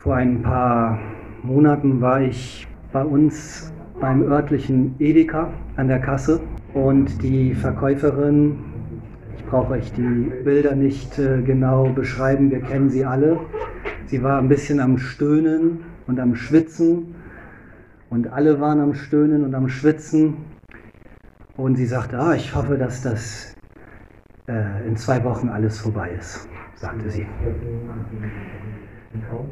Vor ein paar Monaten war ich bei uns beim örtlichen Edeka an der Kasse und die Verkäuferin, ich brauche euch die Bilder nicht äh, genau beschreiben, wir kennen sie alle, sie war ein bisschen am Stöhnen und am Schwitzen und alle waren am Stöhnen und am Schwitzen und sie sagte, ah, ich hoffe, dass das äh, in zwei Wochen alles vorbei ist, sagte sie.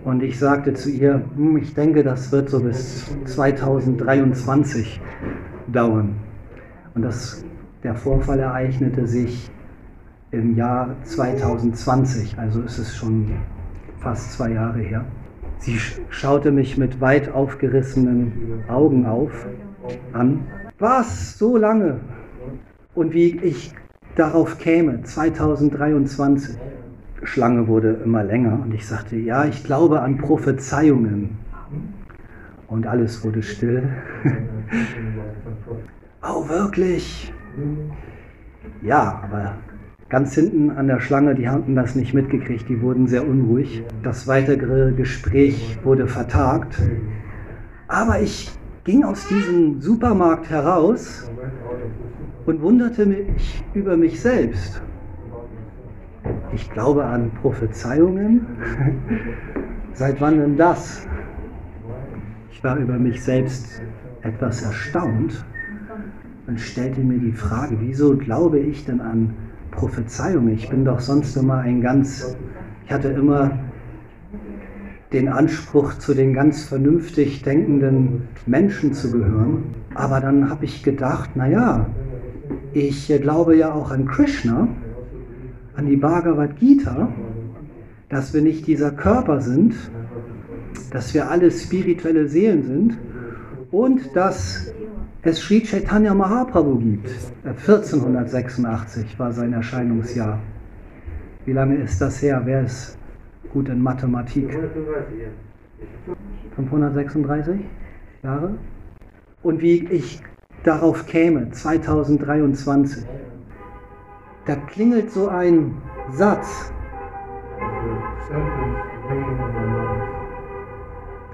Und ich sagte zu ihr, hm, ich denke, das wird so bis 2023 dauern. Und das, der Vorfall ereignete sich im Jahr 2020, also ist es schon fast zwei Jahre her. Sie schaute mich mit weit aufgerissenen Augen auf an. Was? So lange? Und wie ich darauf käme, 2023. Schlange wurde immer länger und ich sagte, ja, ich glaube an Prophezeiungen. Und alles wurde still. oh, wirklich? Ja, aber ganz hinten an der Schlange, die hatten das nicht mitgekriegt, die wurden sehr unruhig. Das weitere Gespräch wurde vertagt. Aber ich ging aus diesem Supermarkt heraus und wunderte mich über mich selbst. Ich glaube an Prophezeiungen. Seit wann denn das? Ich war über mich selbst etwas erstaunt und stellte mir die Frage, wieso glaube ich denn an Prophezeiungen? Ich bin doch sonst immer ein ganz, ich hatte immer den Anspruch, zu den ganz vernünftig denkenden Menschen zu gehören. Aber dann habe ich gedacht, naja, ich glaube ja auch an Krishna an die Bhagavad Gita, dass wir nicht dieser Körper sind, dass wir alle spirituelle Seelen sind und dass es Sri Chaitanya Mahaprabhu gibt. 1486 war sein Erscheinungsjahr. Wie lange ist das her? Wer ist gut in Mathematik? 536 Jahre? Und wie ich darauf käme, 2023 da klingelt so ein Satz.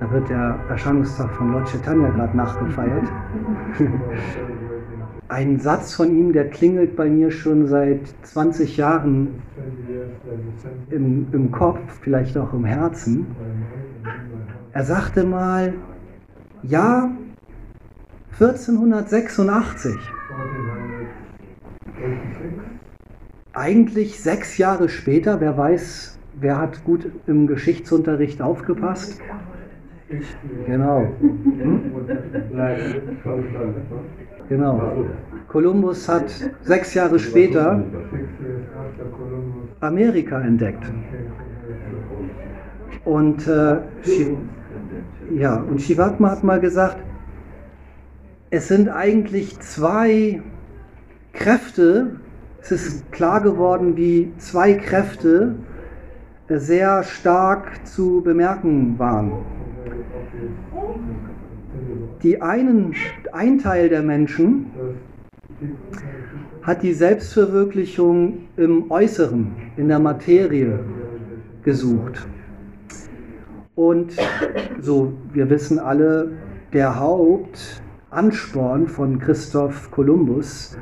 Da wird der Erscheinungstag von Lord Chaitanya gerade nachgefeiert. ein Satz von ihm, der klingelt bei mir schon seit 20 Jahren im, im Kopf, vielleicht auch im Herzen. Er sagte mal, ja, 1486 eigentlich sechs Jahre später, wer weiß, wer hat gut im Geschichtsunterricht aufgepasst? Genau. Genau. Kolumbus hat sechs Jahre später Amerika entdeckt. Und, äh, ja, und Shivatma hat mal gesagt, es sind eigentlich zwei Kräfte, es ist klar geworden, wie zwei Kräfte sehr stark zu bemerken waren. Die einen, ein Teil der Menschen hat die Selbstverwirklichung im Äußeren, in der Materie gesucht. Und so, wir wissen alle, der Hauptansporn von Christoph Kolumbus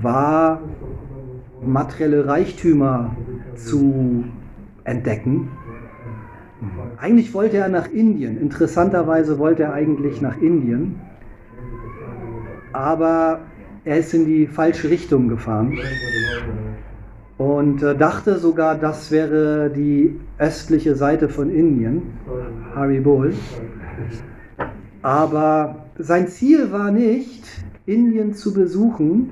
war materielle Reichtümer zu entdecken. Eigentlich wollte er nach Indien. Interessanterweise wollte er eigentlich nach Indien. Aber er ist in die falsche Richtung gefahren und äh, dachte sogar, das wäre die östliche Seite von Indien, Haribol. Aber sein Ziel war nicht, Indien zu besuchen,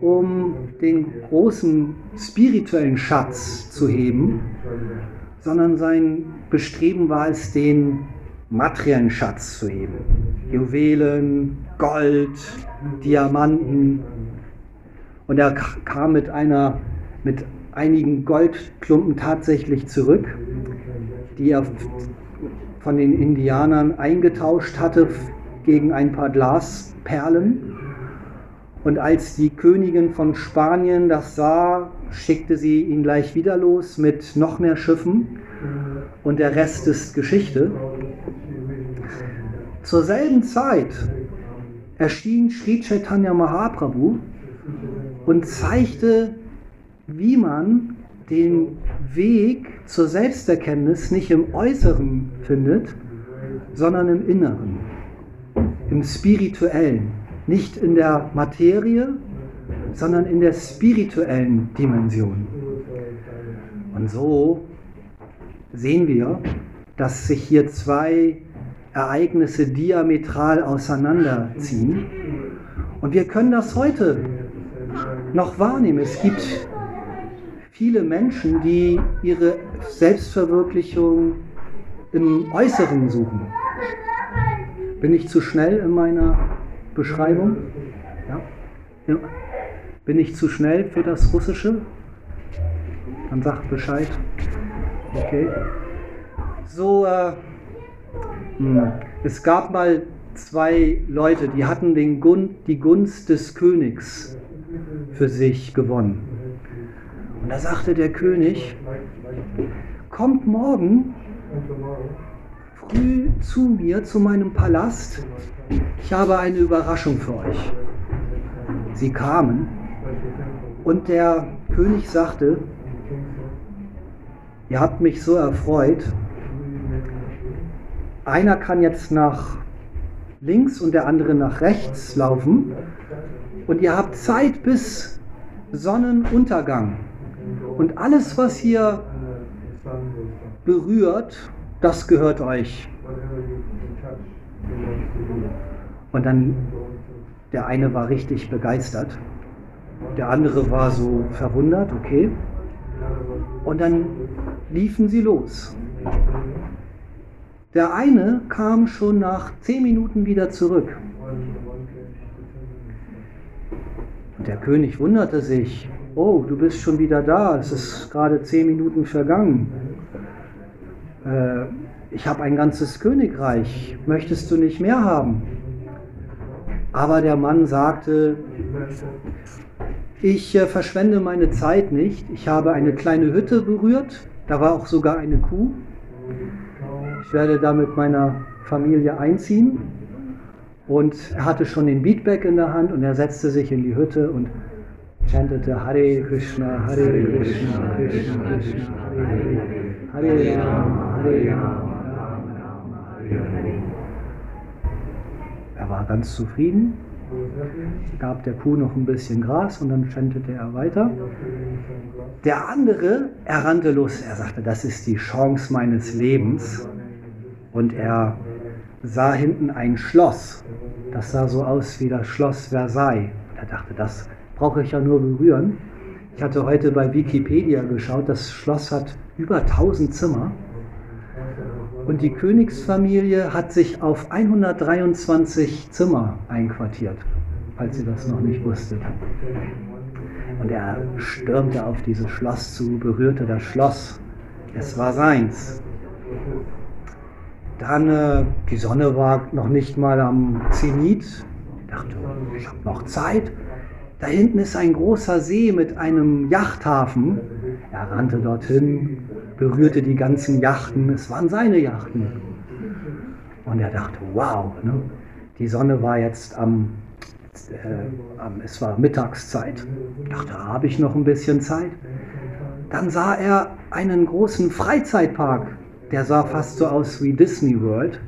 um den großen spirituellen Schatz zu heben, sondern sein Bestreben war es, den materiellen Schatz zu heben. Juwelen, Gold, Diamanten. Und er kam mit einer, mit einigen Goldklumpen tatsächlich zurück, die er von den Indianern eingetauscht hatte gegen ein paar Glasperlen. Und als die Königin von Spanien das sah, schickte sie ihn gleich wieder los mit noch mehr Schiffen. und der Rest ist Geschichte. Zur selben Zeit erschien Sri Chaitanya Mahaprabhu und zeigte, wie man den Weg zur Selbsterkenntnis nicht im Äußeren findet, sondern im Inneren, im Spirituellen, nicht in der Materie, sondern in der spirituellen Dimension. Und so sehen wir, dass sich hier zwei Ereignisse diametral auseinanderziehen. Und wir können das heute noch wahrnehmen. Es gibt viele Menschen, die ihre Selbstverwirklichung im Äußeren suchen. Bin ich zu schnell in meiner Beschreibung? Ja. Bin ich zu schnell für das Russische? Dann sagt Bescheid. Okay. So, äh, es gab mal zwei Leute, die hatten den Gun die Gunst des Königs für sich gewonnen. Und da sagte der König, kommt morgen früh zu mir, zu meinem Palast. Ich habe eine Überraschung für euch. Sie kamen und der König sagte, ihr habt mich so erfreut, einer kann jetzt nach links und der andere nach rechts laufen und ihr habt Zeit bis Sonnenuntergang. Und alles, was hier berührt, das gehört euch. Und dann, der eine war richtig begeistert, der andere war so verwundert, okay. Und dann liefen sie los. Der eine kam schon nach zehn Minuten wieder zurück. Und der König wunderte sich, oh, du bist schon wieder da, es ist gerade zehn Minuten vergangen. Äh, ich habe ein ganzes Königreich, möchtest du nicht mehr haben? Aber der Mann sagte, ich äh, verschwende meine Zeit nicht, ich habe eine kleine Hütte berührt, da war auch sogar eine Kuh. Ich werde da mit meiner Familie einziehen. Und er hatte schon den Beatback in der Hand und er setzte sich in die Hütte und chantete Hare Krishna, Hare Krishna, Krishna Krishna, Hare Hare, Hare Rama, Hare Rama, Rama Rama, Hare Hare. Er war ganz zufrieden, gab der Kuh noch ein bisschen Gras und dann chantete er weiter. Der andere, er rannte los, er sagte, das ist die Chance meines Lebens. Und er sah hinten ein Schloss. Das sah so aus wie das Schloss Versailles. Und er dachte, das brauche ich ja nur berühren. Ich hatte heute bei Wikipedia geschaut, das Schloss hat über 1000 Zimmer. Und die Königsfamilie hat sich auf 123 Zimmer einquartiert, falls ihr das noch nicht wusstet. Und er stürmte auf dieses Schloss zu, berührte das Schloss. Es war seins. Dann, äh, die Sonne war noch nicht mal am Zenit. Ich dachte, ich habe noch Zeit. Da hinten ist ein großer See mit einem Yachthafen. Er rannte dorthin, berührte die ganzen Yachten. Es waren seine Yachten. Und er dachte, wow, ne? die Sonne war jetzt am, äh, es war Mittagszeit. Ich dachte, habe ich noch ein bisschen Zeit? Dann sah er einen großen Freizeitpark der sah fast so aus wie Disney World.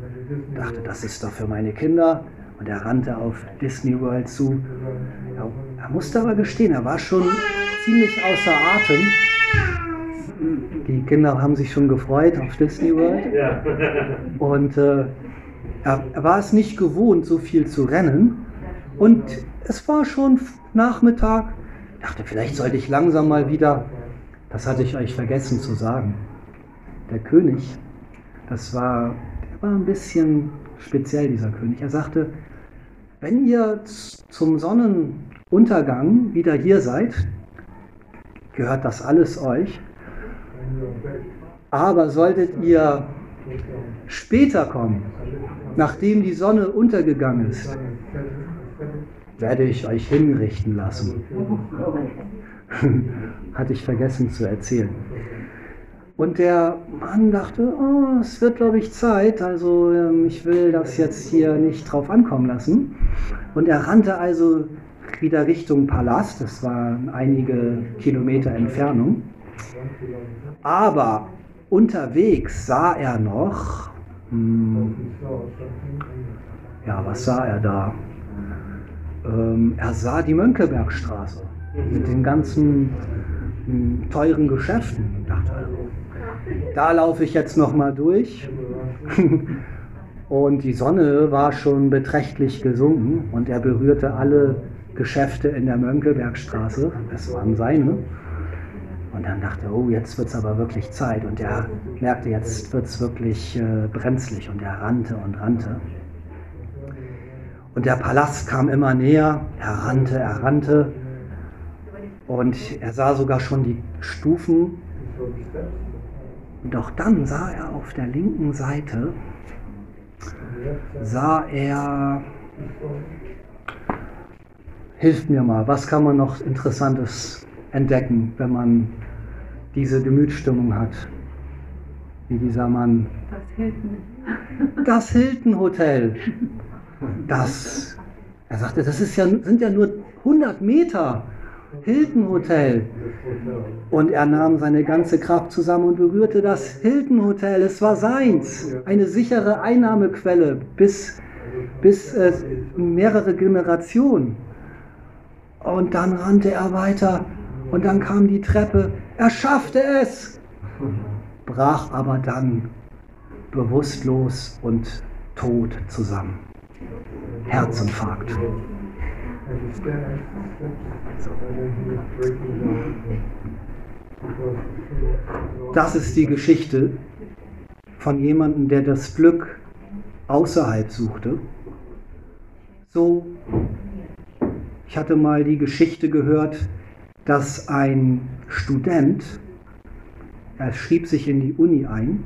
Ich dachte, das ist doch für meine Kinder. Und er rannte auf Disney World zu. Ja, er musste aber gestehen, er war schon ziemlich außer Atem. Die Kinder haben sich schon gefreut auf Disney World. Und äh, er, war es nicht gewohnt, so viel zu rennen. Und es war schon Nachmittag. Ich dachte, vielleicht sollte ich langsam mal wieder, das hatte ich euch vergessen zu sagen, der König, das war, der war ein bisschen speziell, dieser König. Er sagte, wenn ihr zum Sonnenuntergang wieder hier seid, gehört das alles euch. Aber solltet ihr später kommen, nachdem die Sonne untergegangen ist, werde ich euch hinrichten lassen. Hatte ich vergessen zu erzählen. Und der Mann dachte, oh, es wird, glaube ich, Zeit. Also ähm, ich will das jetzt hier nicht drauf ankommen lassen. Und er rannte also wieder Richtung Palast. Das waren einige Kilometer Entfernung. Aber unterwegs sah er noch, hm, ja, was sah er da? Ähm, er sah die Mönckebergstraße mit den ganzen hm, teuren Geschäften. Und dachte, da laufe ich jetzt noch mal durch. und die Sonne war schon beträchtlich gesunken und er berührte alle Geschäfte in der Mönckebergstraße. Das waren seine. Und dann dachte er, oh, jetzt wird es aber wirklich Zeit. Und er merkte, jetzt wird es wirklich äh, brenzlig. Und er rannte und rannte. Und der Palast kam immer näher. Er rannte, er rannte. Und er sah sogar schon die Stufen. Doch dann sah er auf der linken Seite, sah er, hilft mir mal, was kann man noch Interessantes entdecken, wenn man diese Gemütsstimmung hat, wie dieser Mann. Das Hilton. Das Hilton Hotel. Das, er sagte, das ist ja, sind ja nur 100 Meter. Hilton Hotel. Und er nahm seine ganze Kraft zusammen und berührte das Hilton Hotel. Es war seins. Eine sichere Einnahmequelle bis, bis äh, mehrere Generationen. Und dann rannte er weiter und dann kam die Treppe. Er schaffte es, brach aber dann bewusstlos und tot zusammen. Herzinfarkt. Das ist die Geschichte von jemandem, der das Glück außerhalb suchte. So, ich hatte mal die Geschichte gehört, dass ein Student, er schrieb sich in die Uni ein,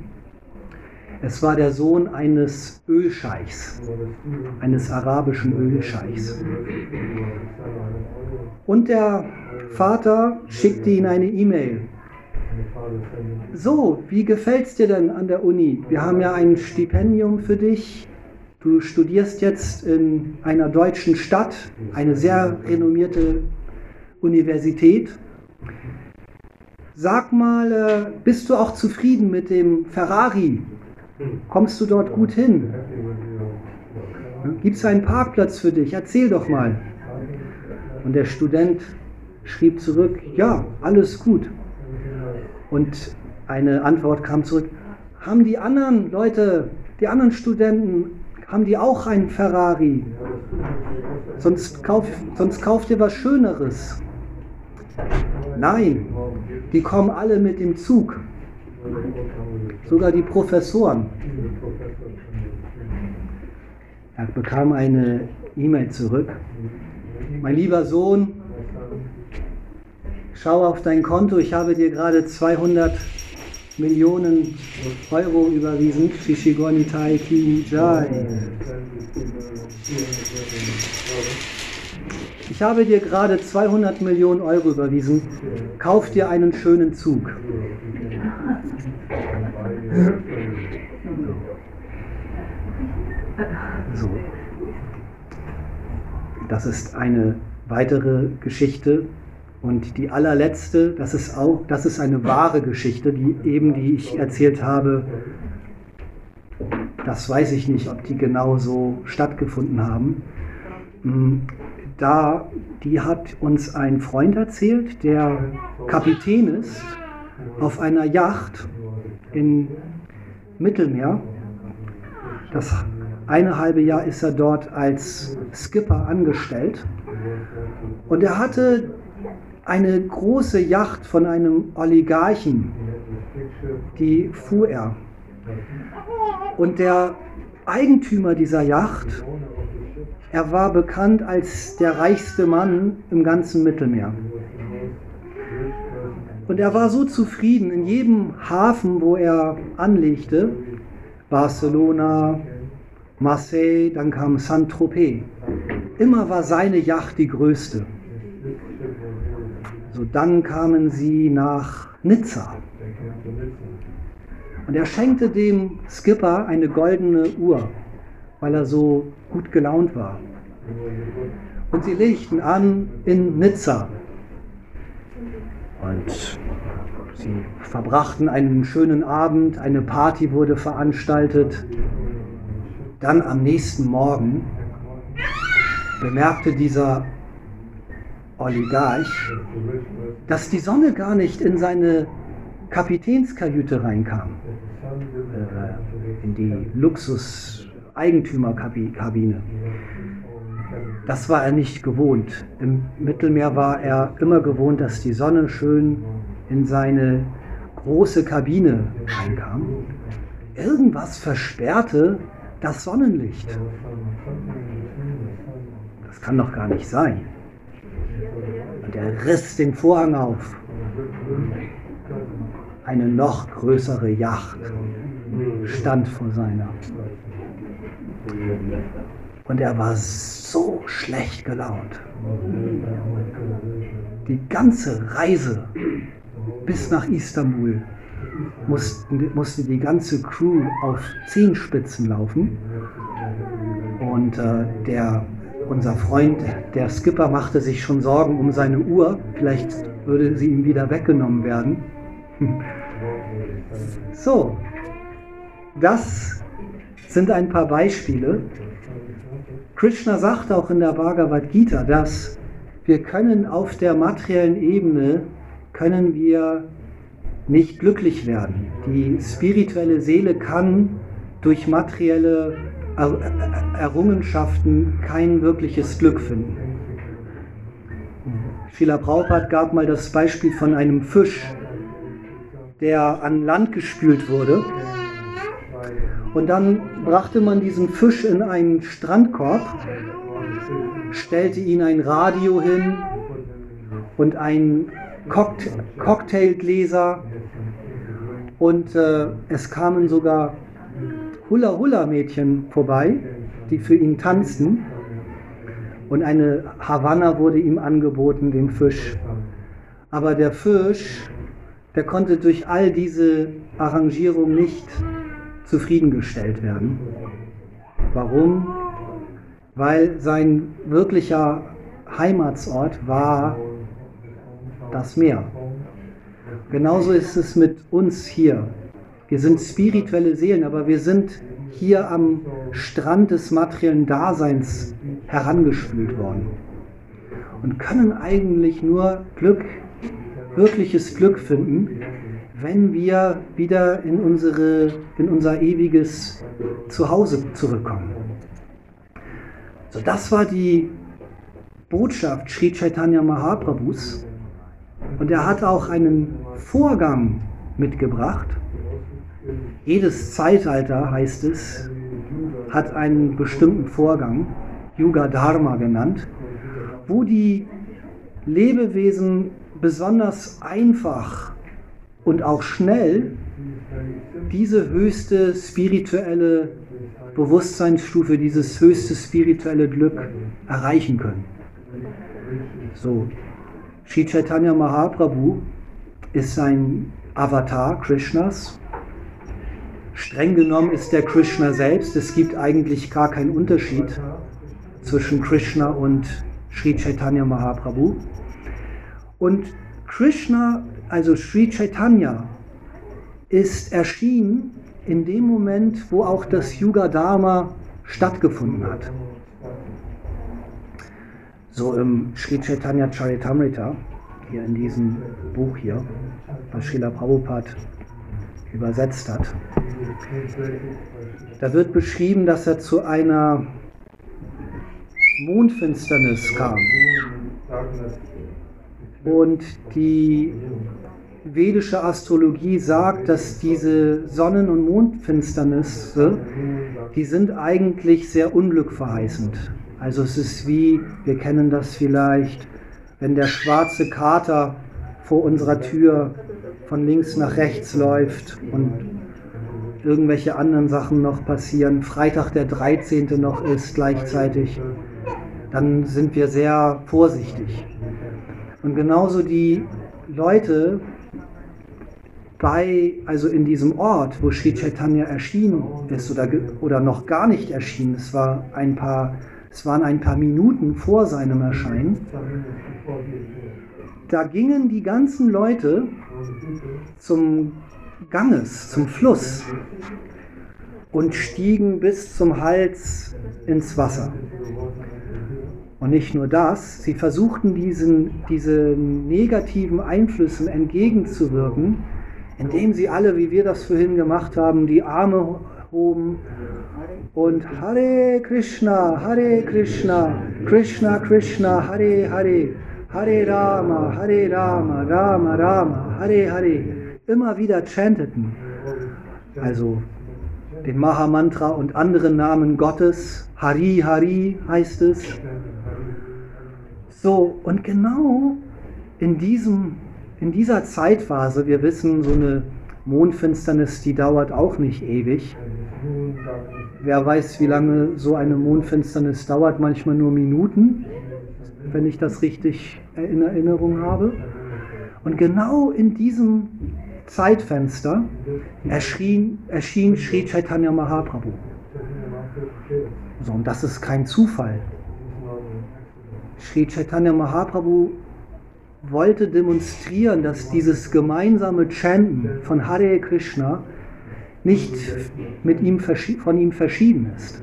es war der Sohn eines Ölscheichs, eines arabischen Ölscheichs. Und der Vater schickte ihn eine E-Mail. So, wie gefällt's dir denn an der Uni? Wir haben ja ein Stipendium für dich. Du studierst jetzt in einer deutschen Stadt, eine sehr renommierte Universität. Sag mal, äh, bist du auch zufrieden mit dem Ferrari? Kommst du dort gut hin? Gibt es einen Parkplatz für dich? Erzähl doch mal. Und der Student schrieb zurück, ja, alles gut. Und eine Antwort kam zurück, haben die anderen Leute, die anderen Studenten, haben die auch einen Ferrari? Sonst kauf, sonst kauft ihr was Schöneres. Nein, die kommen alle mit dem Zug. Sogar die Professoren. Er bekam eine E-Mail zurück. Mein lieber Sohn, schau auf dein Konto, ich habe dir gerade 200 Millionen Euro überwiesen. Shishigoni Taiki Jai. Ich habe dir gerade 200 Millionen Euro überwiesen. Kauf dir einen schönen Zug. So. Das ist eine weitere Geschichte. Und die allerletzte, das ist auch, das ist eine wahre Geschichte, die eben, die ich erzählt habe. Das weiß ich nicht, ob die genau so stattgefunden haben. Da, die hat uns ein Freund erzählt, der Kapitän ist auf einer Yacht im Mittelmeer. Das eine halbe Jahr ist er dort als Skipper angestellt. Und er hatte eine große Yacht von einem Oligarchen, die fuhr er. Und der Eigentümer dieser Yacht, er war bekannt als der reichste Mann im ganzen Mittelmeer. Und er war so zufrieden in jedem Hafen, wo er anlegte, Barcelona, Marseille, dann kam Saint-Tropez. Immer war seine Yacht die größte. So, dann kamen sie nach Nizza. Und er schenkte dem Skipper eine goldene Uhr, weil er so gut gelaunt war. Und sie legten an in Nizza. Und sie verbrachten einen schönen Abend, eine Party wurde veranstaltet. Dann am nächsten Morgen bemerkte dieser Oligarch, dass die Sonne gar nicht in seine Kapitänskajüte reinkam, äh, in die Luxus-Eigentümerkabine. Das war er nicht gewohnt. Im Mittelmeer war er immer gewohnt, dass die Sonne schön in seine große Kabine reinkam. Irgendwas versperrte das Sonnenlicht. Das kann doch gar nicht sein. Und er riss den Vorhang auf. Eine noch größere Yacht stand vor seiner. Und er war so schlecht gelaunt. Die ganze Reise bis nach Istanbul mussten, musste die ganze Crew auf Zehenspitzen laufen. Und äh, der unser Freund, der Skipper, machte sich schon Sorgen um seine Uhr. Vielleicht würde sie ihm wieder weggenommen werden. So, das sind ein paar Beispiele. Krishna sagt auch in der Bhagavad Gita, dass wir können auf der materiellen Ebene, können wir nicht glücklich werden. Die spirituelle Seele kann durch materielle Errungenschaften kein wirkliches Glück finden. Srila Prabhupada gab mal das Beispiel von einem Fisch, der an Land gespült wurde. Und dann brachte man diesen Fisch in einen Strandkorb, stellte ihn ein Radio hin und ein Cocktail Cocktailgläser und äh, es kamen sogar Hula-Hula-Mädchen vorbei, die für ihn tanzten. Und eine Havanna wurde ihm angeboten, dem Fisch. Aber der Fisch, der konnte durch all diese Arrangierung nicht zufriedengestellt werden. Warum? Weil sein wirklicher Heimatsort war das Meer. Genauso ist es mit uns hier. Wir sind spirituelle Seelen, aber wir sind hier am Strand des materiellen Daseins herangespült worden und können eigentlich nur Glück, wirkliches Glück finden, wenn wir wieder in, unsere, in unser ewiges Zuhause zurückkommen. So, das war die Botschaft Sri Chaitanya Mahaprabhus. Und er hat auch einen Vorgang mitgebracht, jedes Zeitalter, heißt es, hat einen bestimmten Vorgang, Yuga Dharma genannt, wo die Lebewesen besonders einfach und auch schnell diese höchste spirituelle Bewusstseinsstufe, dieses höchste spirituelle Glück erreichen können. So, Sri Chaitanya Mahaprabhu ist ein Avatar Krishnas Streng genommen ist der Krishna selbst. Es gibt eigentlich gar keinen Unterschied zwischen Krishna und Sri Chaitanya Mahaprabhu. Und Krishna, also Sri Chaitanya, ist erschienen in dem Moment, wo auch das Yuga Dharma stattgefunden hat. So im Sri Chaitanya Charitamrita, hier in diesem Buch hier, was Srila Prabhupada übersetzt hat. Da wird beschrieben, dass er zu einer Mondfinsternis kam. Und die vedische Astrologie sagt, dass diese Sonnen- und Mondfinsternisse, die sind eigentlich sehr unglückverheißend. Also es ist wie, wir kennen das vielleicht, wenn der schwarze Kater vor unserer Tür von links nach rechts läuft und irgendwelche anderen Sachen noch passieren, Freitag der 13. noch ist gleichzeitig, dann sind wir sehr vorsichtig. Und genauso die Leute, bei, also in diesem Ort, wo Sri Chaitanya erschienen ist oder, oder noch gar nicht erschienen, es, war ein paar, es waren ein paar Minuten vor seinem Erscheinen, da gingen die ganzen Leute zum Ganges, zum Fluss und stiegen bis zum Hals ins Wasser. Und nicht nur das, sie versuchten diesen, diesen negativen Einflüssen entgegenzuwirken, indem sie alle, wie wir das vorhin gemacht haben, die Arme hoben und Hare Krishna, Hare Krishna, Krishna Krishna, Hare Hare, Hare Rama, Hare Rama, Rama Rama, Hare Hare, immer wieder chanteten. Also den Mahamantra und andere Namen Gottes, Hari Hari heißt es. So, und genau in, diesem, in dieser Zeitphase, wir wissen, so eine Mondfinsternis, die dauert auch nicht ewig. Wer weiß, wie lange so eine Mondfinsternis dauert, manchmal nur Minuten, wenn ich das richtig in Erinnerung habe. Und genau in diesem Zeitfenster erschien, erschien Sri Chaitanya Mahaprabhu. So, und das ist kein Zufall. Sri Chaitanya Mahaprabhu wollte demonstrieren, dass dieses gemeinsame Chanten von Hare Krishna nicht mit ihm, von ihm verschieden ist.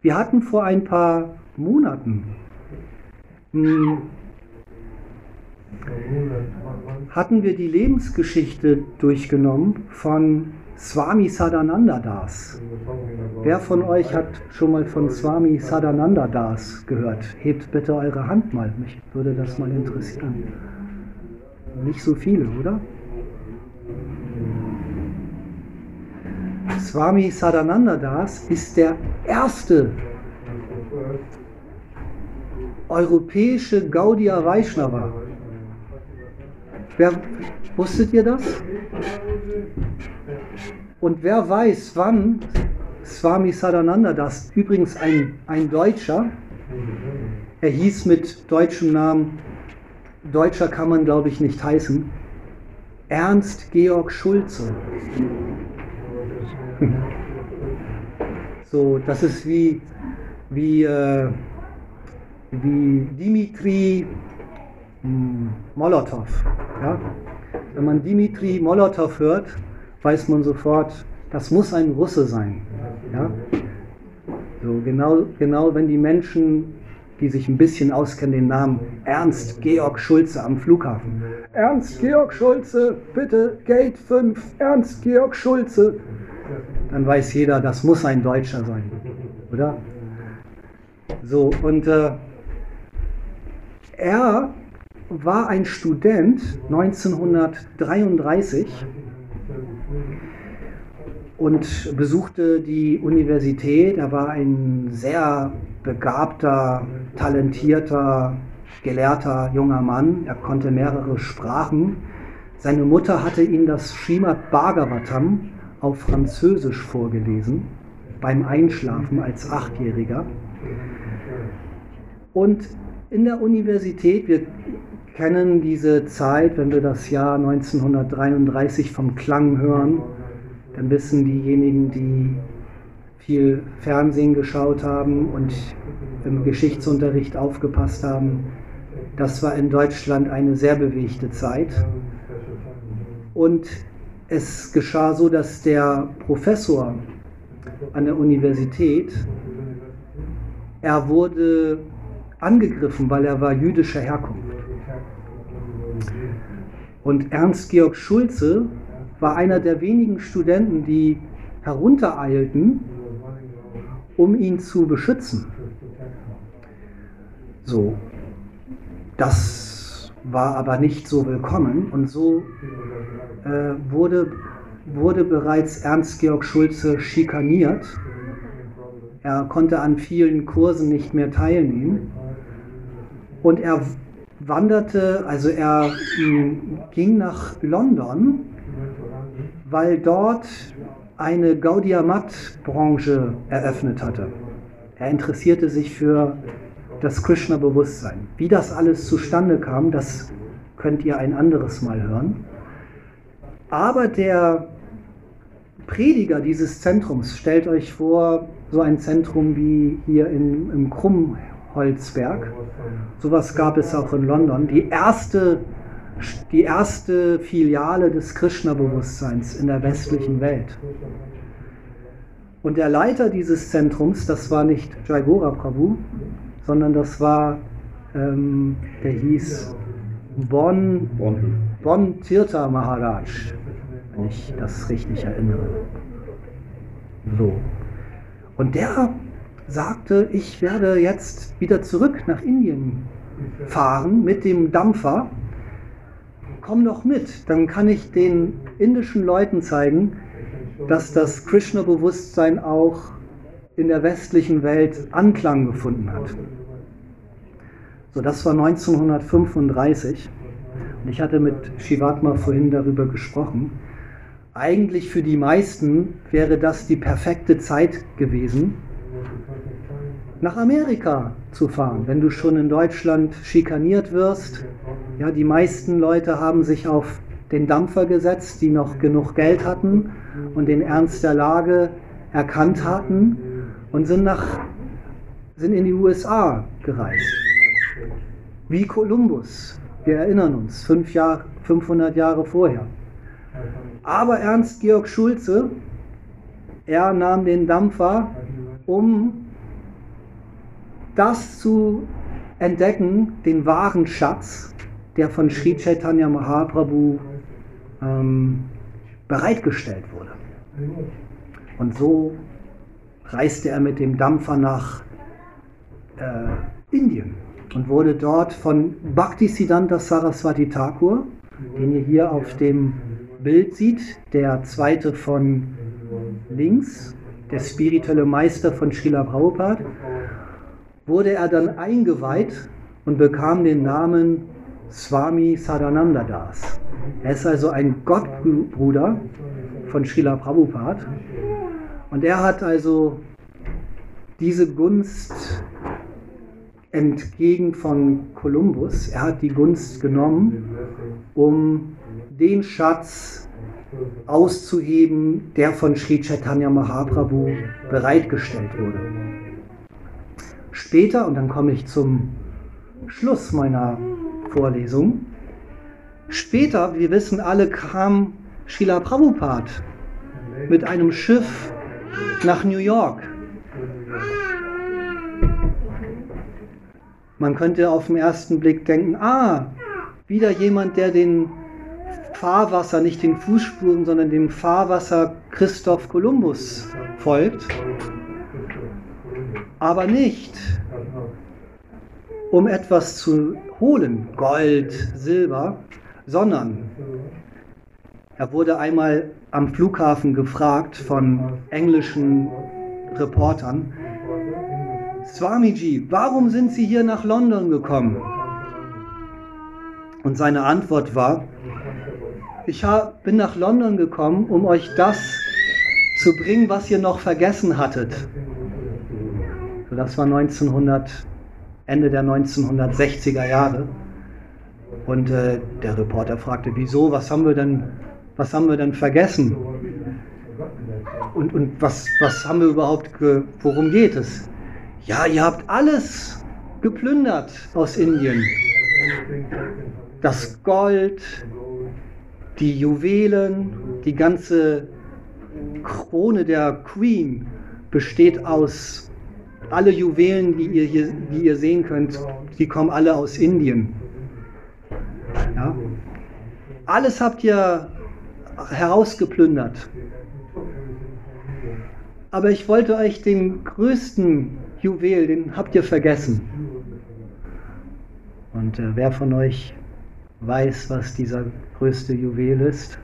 Wir hatten vor ein paar Monaten hm, hatten wir die Lebensgeschichte durchgenommen von Swami Sadananda Das. Wer von euch hat schon mal von Swami Sadananda Das gehört? Hebt bitte eure Hand mal, mich würde das mal interessieren. Nicht so viele, oder? Swami Sadananda Das ist der erste europäische Gaudiya Vaishnava. Wer, wusstet ihr das? Und wer weiß, wann Swami Sadananda das, übrigens ein, ein Deutscher, er hieß mit deutschem Namen, Deutscher kann man glaube ich nicht heißen, Ernst Georg Schulze. so, das ist wie, wie, äh, wie Dimitri hm, Molotow. Ja? Wenn man Dimitri Molotow hört, weiß man sofort, das muss ein Russe sein. Ja? So, genau, genau wenn die Menschen, die sich ein bisschen auskennen, den Namen Ernst Georg Schulze am Flughafen. Ernst Georg Schulze, bitte, Gate 5, Ernst Georg Schulze. Dann weiß jeder, das muss ein Deutscher sein. Oder? So, und äh, er war ein Student 1933 und besuchte die Universität. Er war ein sehr begabter, talentierter, gelehrter junger Mann. Er konnte mehrere Sprachen. Seine Mutter hatte ihm das Srimad Bhagavatam auf Französisch vorgelesen, beim Einschlafen als Achtjähriger. Und in der Universität, wir kennen diese Zeit, wenn wir das Jahr 1933 vom Klang hören, dann wissen diejenigen, die viel Fernsehen geschaut haben und im Geschichtsunterricht aufgepasst haben, das war in Deutschland eine sehr bewegte Zeit. Und es geschah so, dass der Professor an der Universität, er wurde angegriffen, weil er war jüdischer Herkunft. Und Ernst Georg Schulze war einer der wenigen Studenten, die heruntereilten, um ihn zu beschützen. So, das war aber nicht so willkommen und so äh, wurde, wurde bereits Ernst Georg Schulze schikaniert. Er konnte an vielen Kursen nicht mehr teilnehmen und er wanderte, also er mh, ging nach London, weil dort eine Gaudiya-Mat-Branche eröffnet hatte. Er interessierte sich für das Krishna-Bewusstsein. Wie das alles zustande kam, das könnt ihr ein anderes Mal hören. Aber der Prediger dieses Zentrums, stellt euch vor, so ein Zentrum wie hier in, im Krummholzberg, sowas gab es auch in London, die erste, die erste Filiale des Krishna-Bewusstseins in der westlichen Welt. Und der Leiter dieses Zentrums, das war nicht Jaigora Prabhu, sondern das war, ähm, der hieß Bon, bon Tirtha Maharaj, wenn ich das richtig erinnere. So. Und der sagte, ich werde jetzt wieder zurück nach Indien fahren mit dem Dampfer. Komm doch mit, dann kann ich den indischen Leuten zeigen, dass das Krishna-Bewusstsein auch in der westlichen Welt Anklang gefunden hat. So, das war 1935 und ich hatte mit Shivatma vorhin darüber gesprochen. Eigentlich für die meisten wäre das die perfekte Zeit gewesen, nach Amerika zu fahren, wenn du schon in Deutschland schikaniert wirst. Ja, die meisten Leute haben sich auf den Dampfer gesetzt, die noch genug Geld hatten und den Ernst der Lage erkannt hatten und sind, nach, sind in die USA gereist. Wie Kolumbus, wir erinnern uns, fünf Jahr, 500 Jahre vorher. Aber Ernst Georg Schulze, er nahm den Dampfer, um das zu entdecken, den wahren Schatz, der von Sri Chaitanya Mahaprabhu ähm, bereitgestellt wurde. Und so reiste er mit dem Dampfer nach äh, Indien und wurde dort von Bhaktisiddhanta Saraswati Thakur, den ihr hier auf dem Bild sieht, der zweite von links, der spirituelle Meister von Srila Prabhupada, wurde er dann eingeweiht und bekam den Namen Swami Sadananda Das. Er ist also ein Gottbruder von Srila Prabhupada und er hat also diese Gunst entgegen von Kolumbus. Er hat die Gunst genommen, um den Schatz auszuheben, der von Sri Chaitanya Mahaprabhu bereitgestellt wurde. Später, und dann komme ich zum Schluss meiner Vorlesung, später, wir wissen alle, kam Srila Prabhupada mit einem Schiff nach New York. Man könnte auf den ersten Blick denken, ah, wieder jemand, der den Fahrwasser, nicht den Fußspuren, sondern dem Fahrwasser Christoph Kolumbus folgt. Aber nicht, um etwas zu holen, Gold, Silber, sondern er wurde einmal am Flughafen gefragt von englischen Reportern, Swamiji, warum sind Sie hier nach London gekommen? Und seine Antwort war, ich bin nach London gekommen, um euch das zu bringen, was ihr noch vergessen hattet. Das war 1900, Ende der 1960er Jahre. Und äh, der Reporter fragte, wieso, was haben wir denn, was haben wir denn vergessen? Und, und was, was haben wir überhaupt, worum geht es? Ja, ihr habt alles geplündert aus Indien. Das Gold, die Juwelen, die ganze Krone der Queen besteht aus, alle Juwelen, die ihr hier die ihr sehen könnt, die kommen alle aus Indien. Ja? Alles habt ihr herausgeplündert. Aber ich wollte euch den größten Juwel, den habt ihr vergessen. Und äh, wer von euch weiß, was dieser größte Juwel ist?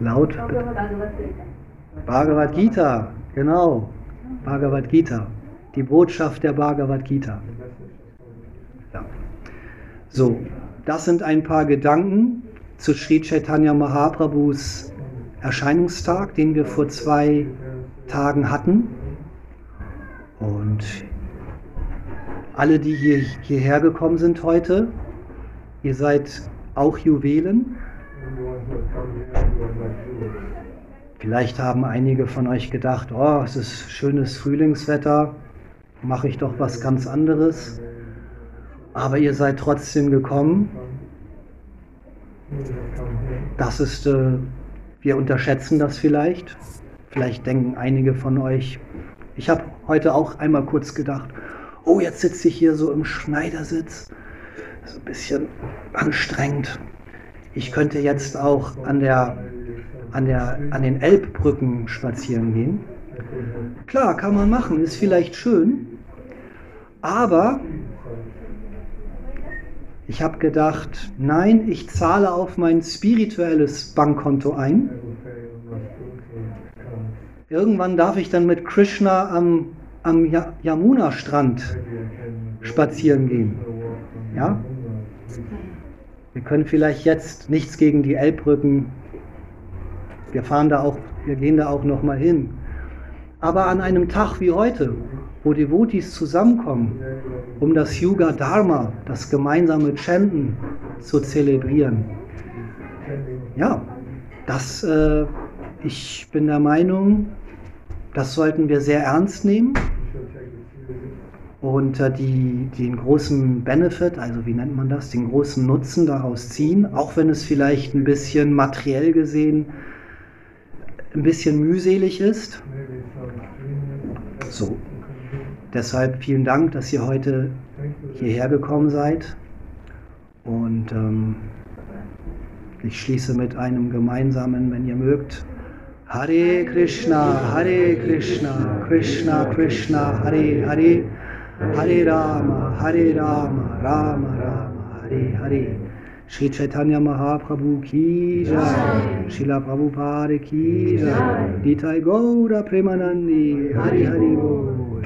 Laut? Bhagavad Gita, genau. Bhagavad Gita. Die Botschaft der Bhagavad Gita. Ja. So, das sind ein paar Gedanken zu Sri Chaitanya Mahaprabhus Erscheinungstag, den wir vor zwei Tagen hatten. Und alle, die hier, hierher gekommen sind heute, Ihr seid auch Juwelen. Vielleicht haben einige von euch gedacht, oh, es ist schönes Frühlingswetter, mache ich doch was ganz anderes. Aber ihr seid trotzdem gekommen. Das ist, äh, wir unterschätzen das vielleicht. Vielleicht denken einige von euch, ich habe heute auch einmal kurz gedacht, oh, jetzt sitze ich hier so im Schneidersitz. So ein bisschen anstrengend. Ich könnte jetzt auch an, der, an, der, an den Elbbrücken spazieren gehen. Klar, kann man machen, ist vielleicht schön. Aber ich habe gedacht, nein, ich zahle auf mein spirituelles Bankkonto ein. Irgendwann darf ich dann mit Krishna am, am Yamuna-Strand spazieren gehen. Ja? Wir können vielleicht jetzt nichts gegen die Elbbrücken. Wir fahren da auch, wir gehen da auch noch mal hin. Aber an einem Tag wie heute, wo Devotis zusammenkommen, um das Yuga Dharma, das gemeinsame Chanten zu zelebrieren. Ja, das, äh, ich bin der Meinung, das sollten wir sehr ernst nehmen und äh, die, den großen Benefit, also wie nennt man das, den großen Nutzen daraus ziehen, auch wenn es vielleicht ein bisschen materiell gesehen ein bisschen mühselig ist. So, Deshalb vielen Dank, dass ihr heute hierher gekommen seid. Und ähm, ich schließe mit einem gemeinsamen, wenn ihr mögt, Hare Krishna, Hare Krishna, Krishna Krishna, Hare Hare, Hare Rama, Hare Rama, Rama Rama, Hare Hare. Shri Chaitanya Mahaprabhu ki jai, Srila Prabhupada ki jai, Nitai Gaura Premanandi, Hari Hari Bol.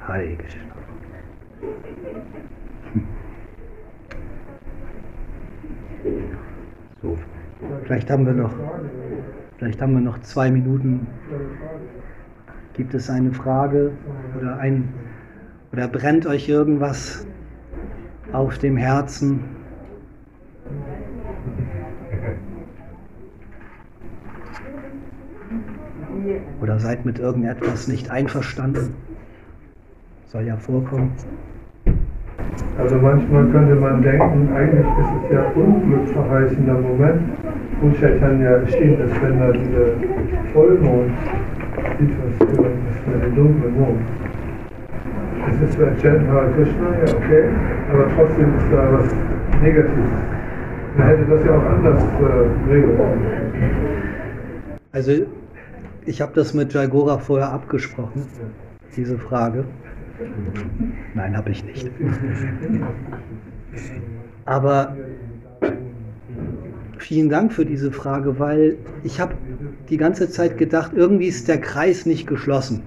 Hare Krishna. So, vielleicht haben wir noch, vielleicht haben wir noch zwei Minuten. Gibt es eine Frage oder ein oder brennt euch irgendwas auf dem Herzen? Oder seid mit irgendetwas nicht einverstanden? soll ja vorkommen. Also manchmal könnte man denken, eigentlich ist es ja unglückverheißender Moment, wo Chaitanya erschienen ist, wenn da diese Vollmond Situation ist, mit dem dunklen Mond. Es ist zwar Chaitanya Krishna, ja okay, aber trotzdem ist da was Negatives. Man hätte das ja auch anders äh, regeln Also ich habe das mit Jaigora vorher abgesprochen, diese Frage. Nein, habe ich nicht. Aber vielen Dank für diese Frage, weil ich habe die ganze Zeit gedacht, irgendwie ist der Kreis nicht geschlossen.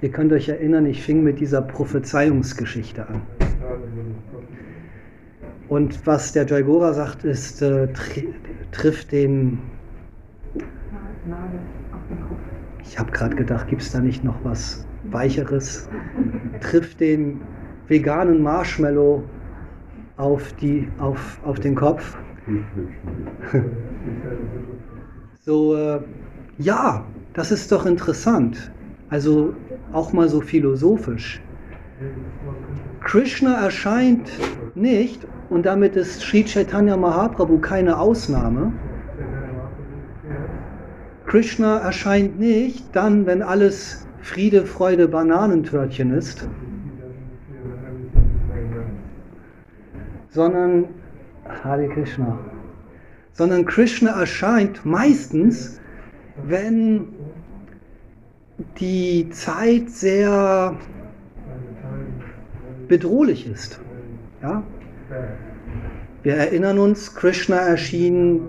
Ihr könnt euch erinnern, ich fing mit dieser Prophezeiungsgeschichte an. Und was der Jaigora sagt, ist, äh, tri trifft den. Ich habe gerade gedacht, gibt es da nicht noch was Weicheres, trifft den veganen Marshmallow auf, die, auf, auf den Kopf. so, äh, ja, das ist doch interessant. Also auch mal so philosophisch. Krishna erscheint nicht, und damit ist Sri Chaitanya Mahaprabhu keine Ausnahme. Krishna erscheint nicht dann, wenn alles Friede, Freude, Bananentörtchen ist, sondern Hare Krishna. Sondern Krishna erscheint meistens, wenn die Zeit sehr bedrohlich ist. Ja? Wir erinnern uns, Krishna erschien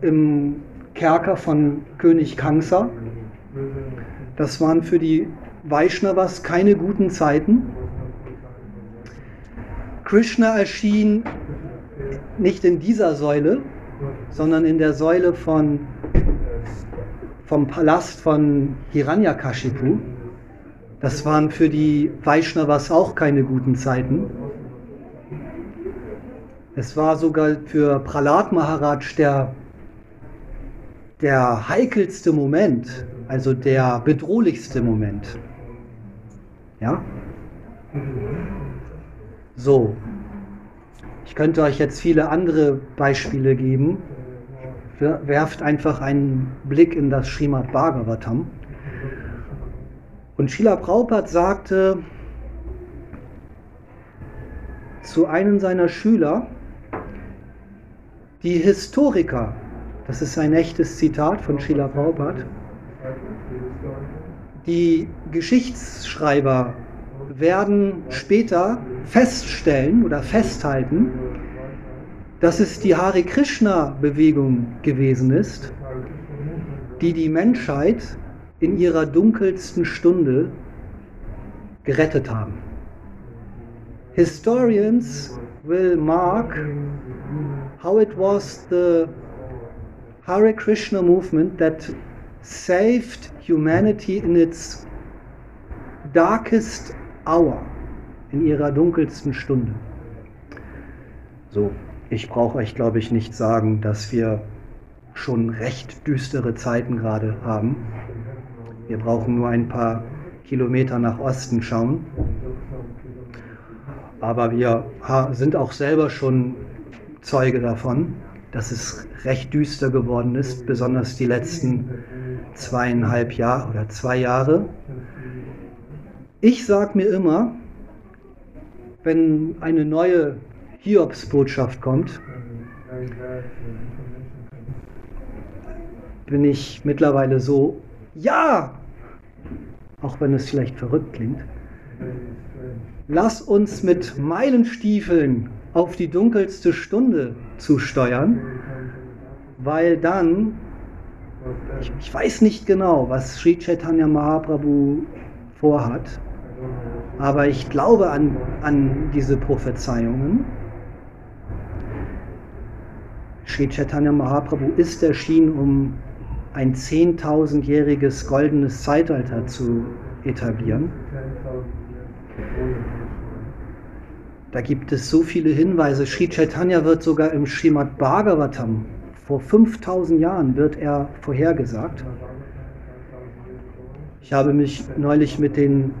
im Kerker von König Kansa das waren für die Vaishnavas keine guten Zeiten. Krishna erschien nicht in dieser Säule, sondern in der Säule von, vom Palast von Hiranyakashipu. Das waren für die Vaishnavas auch keine guten Zeiten. Es war sogar für Pralat Maharaj der, der heikelste Moment, also der bedrohlichste Moment. Ja? So. Ich könnte euch jetzt viele andere Beispiele geben. Werft einfach einen Blick in das Srimad Bhagavatam. Und Srila Prabhupada sagte zu einem seiner Schüler, die Historiker, das ist ein echtes Zitat von Srila Prabhupada, die Geschichtsschreiber werden später feststellen oder festhalten, dass es die Hare Krishna Bewegung gewesen ist, die die Menschheit in ihrer dunkelsten Stunde gerettet haben. Historians will mark how it was the Hare Krishna movement that saved humanity in its darkest hour, in ihrer dunkelsten Stunde. So, ich brauche euch, glaube ich, nicht sagen, dass wir schon recht düstere Zeiten gerade haben. Wir brauchen nur ein paar Kilometer nach Osten schauen. Aber wir sind auch selber schon Zeuge davon, dass es recht düster geworden ist, besonders die letzten zweieinhalb Jahre oder zwei Jahre. Ich sage mir immer, wenn eine neue Hiobsbotschaft kommt, bin ich mittlerweile so, ja, auch wenn es vielleicht verrückt klingt, lass uns mit Meilenstiefeln auf die dunkelste Stunde zu steuern, weil dann, ich, ich weiß nicht genau, was Sri Chaitanya Mahaprabhu vorhat, aber ich glaube an, an diese Prophezeiungen. Sri Chaitanya Mahaprabhu ist erschienen, um ein 10.000-jähriges goldenes Zeitalter zu etablieren. Da gibt es so viele Hinweise. Sri Chaitanya wird sogar im Srimad Bhagavatam, vor 5000 Jahren wird er vorhergesagt. Ich habe mich neulich mit den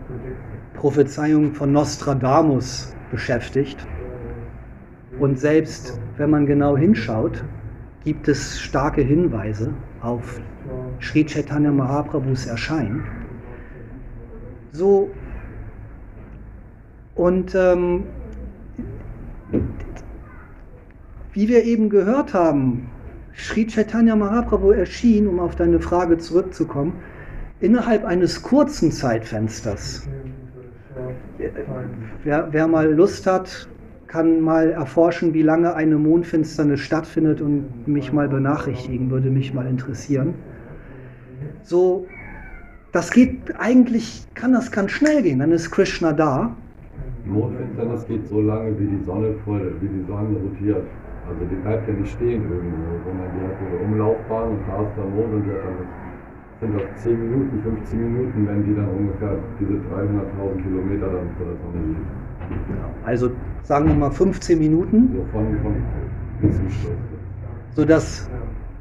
Prophezeiungen von Nostradamus beschäftigt. Und selbst wenn man genau hinschaut, gibt es starke Hinweise auf Sri Chaitanya Mahaprabhus Erscheinen. So, und ähm, wie wir eben gehört haben, Sri Chaitanya Mahaprabhu erschien, um auf deine Frage zurückzukommen, innerhalb eines kurzen Zeitfensters. Wer, wer, mal Lust hat, kann mal erforschen, wie lange eine Mondfinsternis stattfindet und mich mal benachrichtigen, würde mich mal interessieren. So, das geht eigentlich, kann das ganz schnell gehen, dann ist Krishna da. Mondfinsternis geht so lange, wie die Sonne voll, wie die Sonne rotiert. Also die bleibt ja nicht stehen irgendwo, sondern die hat ihre Umlaufbahn und da ist der Mond und die hat sind das 10 Minuten, 15 Minuten, wenn die dann ungefähr diese 300.000 Kilometer dann vor der Sonne liegt. Also sagen wir mal 15 Minuten. Sodass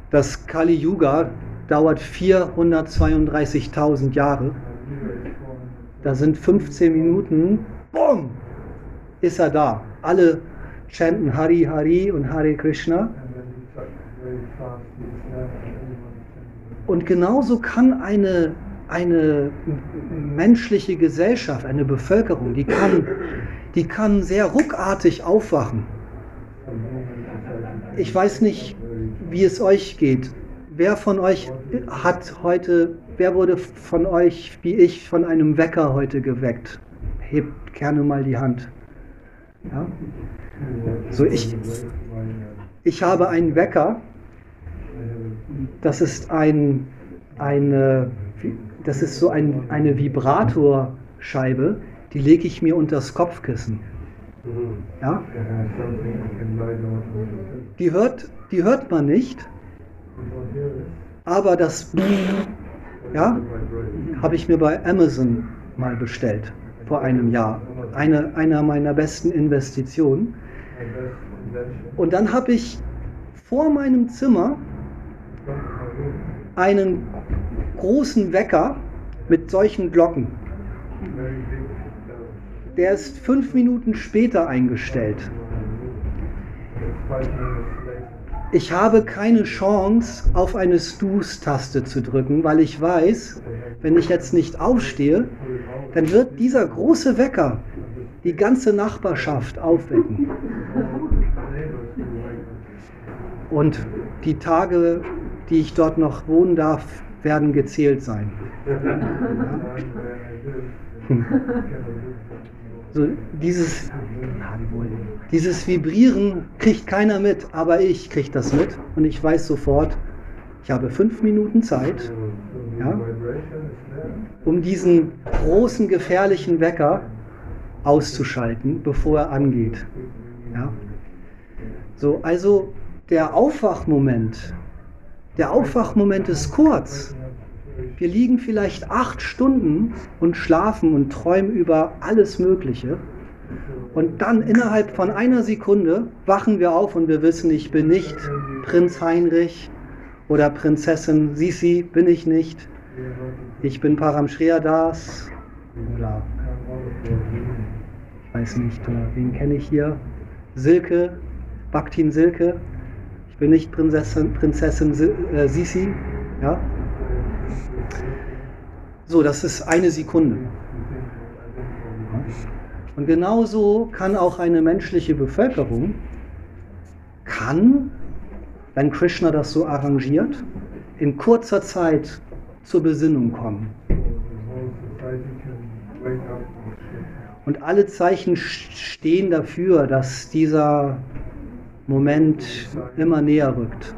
das Kali Yuga dauert 432.000 Jahre. Da sind 15 Minuten, bumm, ist er da. Alle chanten Hari Hari und Hare Krishna. Und genauso kann eine, eine menschliche Gesellschaft, eine Bevölkerung, die kann, die kann sehr ruckartig aufwachen. Ich weiß nicht, wie es euch geht. Wer von euch hat heute, wer wurde von euch, wie ich, von einem Wecker heute geweckt? Hebt gerne mal die Hand. Ja? So ich, ich habe einen Wecker, das ist ein, eine, das ist so ein, eine Vibratorscheibe, die lege ich mir unter das Kopfkissen. Ja? Die hört, die hört man nicht, aber das ja, habe ich mir bei Amazon mal bestellt vor einem Jahr. Eine, einer meiner besten Investitionen. Und dann habe ich vor meinem Zimmer einen großen Wecker mit solchen Glocken. Der ist fünf Minuten später eingestellt. Ich habe keine Chance, auf eine Snooze-Taste zu drücken, weil ich weiß, wenn ich jetzt nicht aufstehe, dann wird dieser große Wecker die ganze Nachbarschaft aufwecken. Und die Tage, die ich dort noch wohnen darf, werden gezählt sein. So, dieses, dieses Vibrieren kriegt keiner mit, aber ich kriege das mit und ich weiß sofort, ich habe fünf Minuten Zeit, ja, um diesen großen gefährlichen Wecker auszuschalten, bevor er angeht. Ja. So, also der Aufwachmoment, der Aufwachmoment ist kurz. Wir liegen vielleicht acht Stunden und schlafen und träumen über alles Mögliche. Und dann innerhalb von einer Sekunde wachen wir auf und wir wissen, ich bin nicht Prinz Heinrich oder Prinzessin Sisi, bin ich nicht. Ich bin Param Das oder ich weiß nicht, wen kenne ich hier? Silke, Baktin Silke. Ich bin nicht Prinzessin, Prinzessin äh, Sisi. Ja? So, das ist eine Sekunde. Und genauso kann auch eine menschliche Bevölkerung, kann, wenn Krishna das so arrangiert, in kurzer Zeit zur Besinnung kommen. Und alle Zeichen stehen dafür, dass dieser Moment immer näher rückt.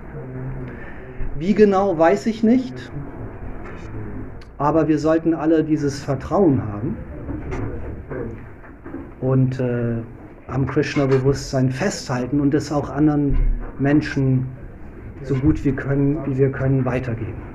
Wie genau, weiß ich nicht. Aber wir sollten alle dieses Vertrauen haben und äh, am Krishna-Bewusstsein festhalten und es auch anderen Menschen so gut wie, können, wie wir können weitergeben.